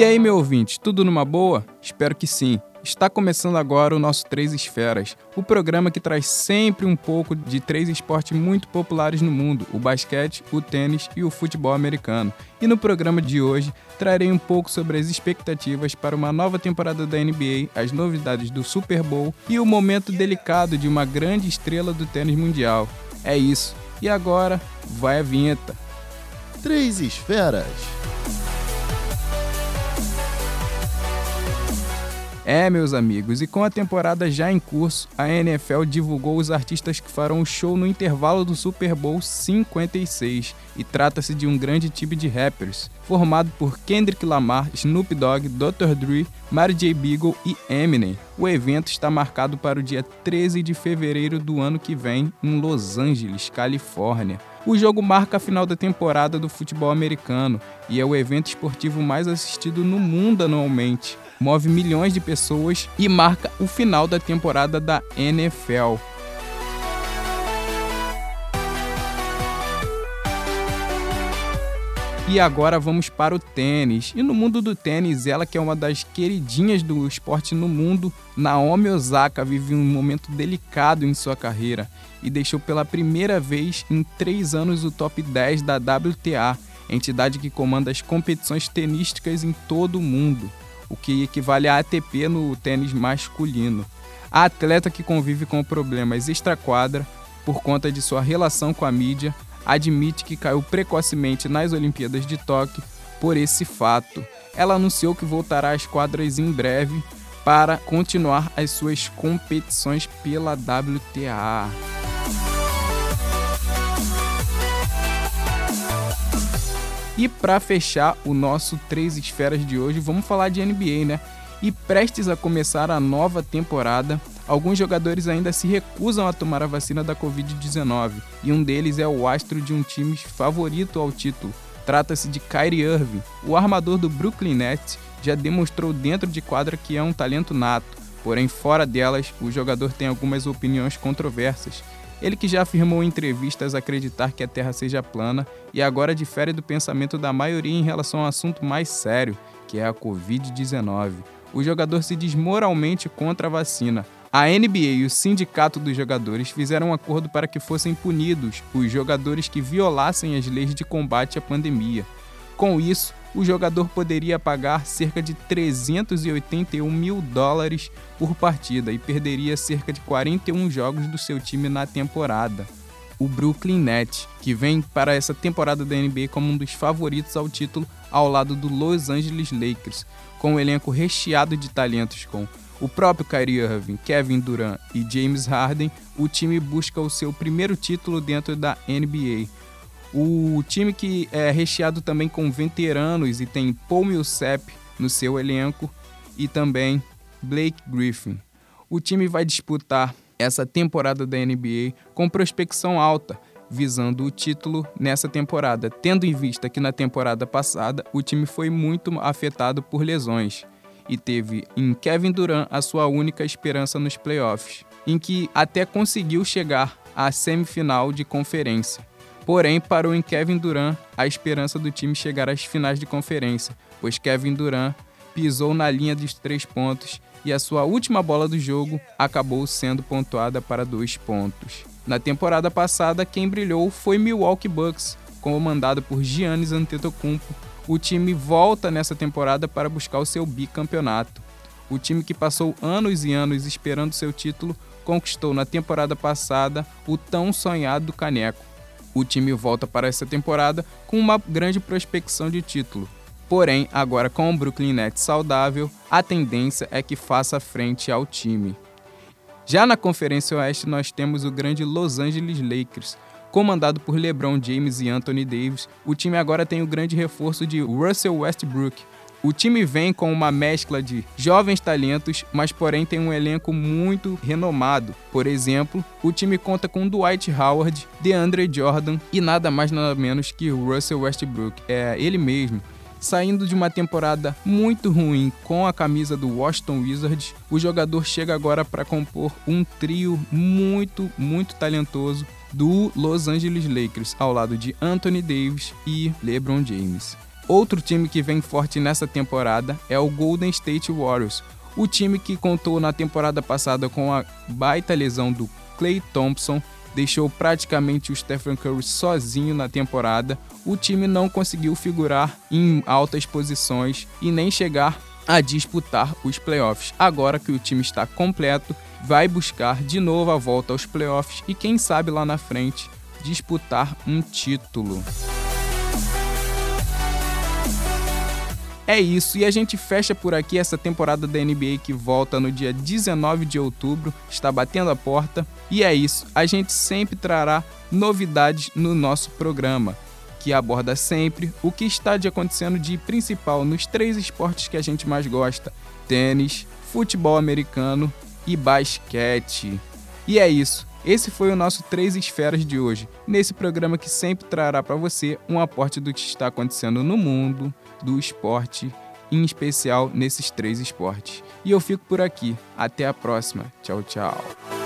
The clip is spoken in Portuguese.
E aí, meu ouvinte, tudo numa boa? Espero que sim. Está começando agora o nosso Três Esferas, o programa que traz sempre um pouco de três esportes muito populares no mundo: o basquete, o tênis e o futebol americano. E no programa de hoje trarei um pouco sobre as expectativas para uma nova temporada da NBA, as novidades do Super Bowl e o momento delicado de uma grande estrela do tênis mundial. É isso. E agora, vai a vinheta. Três Esferas. É, meus amigos, e com a temporada já em curso, a NFL divulgou os artistas que farão o show no intervalo do Super Bowl 56, e trata-se de um grande time de rappers, formado por Kendrick Lamar, Snoop Dogg, Dr. Dre, Mary J. Beagle e Eminem. O evento está marcado para o dia 13 de fevereiro do ano que vem, em Los Angeles, Califórnia. O jogo marca a final da temporada do futebol americano e é o evento esportivo mais assistido no mundo anualmente move milhões de pessoas e marca o final da temporada da NFL. E agora vamos para o tênis. E no mundo do tênis, ela que é uma das queridinhas do esporte no mundo, Naomi Osaka vive um momento delicado em sua carreira e deixou pela primeira vez em três anos o top 10 da WTA, entidade que comanda as competições tenísticas em todo o mundo o que equivale a ATP no tênis masculino. A atleta que convive com problemas extra-quadra por conta de sua relação com a mídia admite que caiu precocemente nas Olimpíadas de Tóquio por esse fato. Ela anunciou que voltará às quadras em breve para continuar as suas competições pela WTA. E para fechar o nosso Três Esferas de hoje, vamos falar de NBA, né? E prestes a começar a nova temporada, alguns jogadores ainda se recusam a tomar a vacina da Covid-19, e um deles é o astro de um time favorito ao título. Trata-se de Kyrie Irving. O armador do Brooklyn Nets já demonstrou dentro de quadra que é um talento nato, porém fora delas, o jogador tem algumas opiniões controversas ele que já afirmou em entrevistas acreditar que a Terra seja plana e agora difere do pensamento da maioria em relação ao assunto mais sério, que é a Covid-19. O jogador se diz moralmente contra a vacina. A NBA e o Sindicato dos Jogadores fizeram um acordo para que fossem punidos os jogadores que violassem as leis de combate à pandemia. Com isso, o jogador poderia pagar cerca de 381 mil dólares por partida e perderia cerca de 41 jogos do seu time na temporada. O Brooklyn Nets, que vem para essa temporada da NBA como um dos favoritos ao título ao lado do Los Angeles Lakers, com um elenco recheado de talentos com o próprio Kyrie Irving, Kevin Durant e James Harden, o time busca o seu primeiro título dentro da NBA o time que é recheado também com veteranos e tem Paul Millsap no seu elenco e também Blake Griffin. O time vai disputar essa temporada da NBA com prospecção alta, visando o título nessa temporada, tendo em vista que na temporada passada o time foi muito afetado por lesões e teve em Kevin Durant a sua única esperança nos playoffs, em que até conseguiu chegar à semifinal de conferência. Porém, parou em Kevin Durant a esperança do time chegar às finais de conferência, pois Kevin Durant pisou na linha dos três pontos e a sua última bola do jogo acabou sendo pontuada para dois pontos. Na temporada passada, quem brilhou foi Milwaukee Bucks, comandado por Giannis Antetokounmpo. O time volta nessa temporada para buscar o seu bicampeonato. O time que passou anos e anos esperando seu título conquistou na temporada passada o tão sonhado caneco o time volta para essa temporada com uma grande prospecção de título. Porém, agora com o Brooklyn Nets saudável, a tendência é que faça frente ao time. Já na Conferência Oeste, nós temos o grande Los Angeles Lakers. Comandado por LeBron James e Anthony Davis, o time agora tem o grande reforço de Russell Westbrook, o time vem com uma mescla de jovens talentos, mas porém tem um elenco muito renomado. Por exemplo, o time conta com Dwight Howard, DeAndre Jordan e nada mais nada menos que Russell Westbrook. É ele mesmo. Saindo de uma temporada muito ruim com a camisa do Washington Wizards, o jogador chega agora para compor um trio muito, muito talentoso do Los Angeles Lakers, ao lado de Anthony Davis e LeBron James. Outro time que vem forte nessa temporada é o Golden State Warriors, o time que contou na temporada passada com a baita lesão do Clay Thompson deixou praticamente o Stephen Curry sozinho na temporada. O time não conseguiu figurar em altas posições e nem chegar a disputar os playoffs. Agora que o time está completo, vai buscar de novo a volta aos playoffs e quem sabe lá na frente disputar um título. É isso, e a gente fecha por aqui essa temporada da NBA que volta no dia 19 de outubro, está batendo a porta. E é isso, a gente sempre trará novidades no nosso programa, que aborda sempre o que está de acontecendo de principal nos três esportes que a gente mais gosta: tênis, futebol americano e basquete. E é isso. Esse foi o nosso Três Esferas de hoje, nesse programa que sempre trará para você um aporte do que está acontecendo no mundo, do esporte, em especial nesses três esportes. E eu fico por aqui. Até a próxima. Tchau, tchau.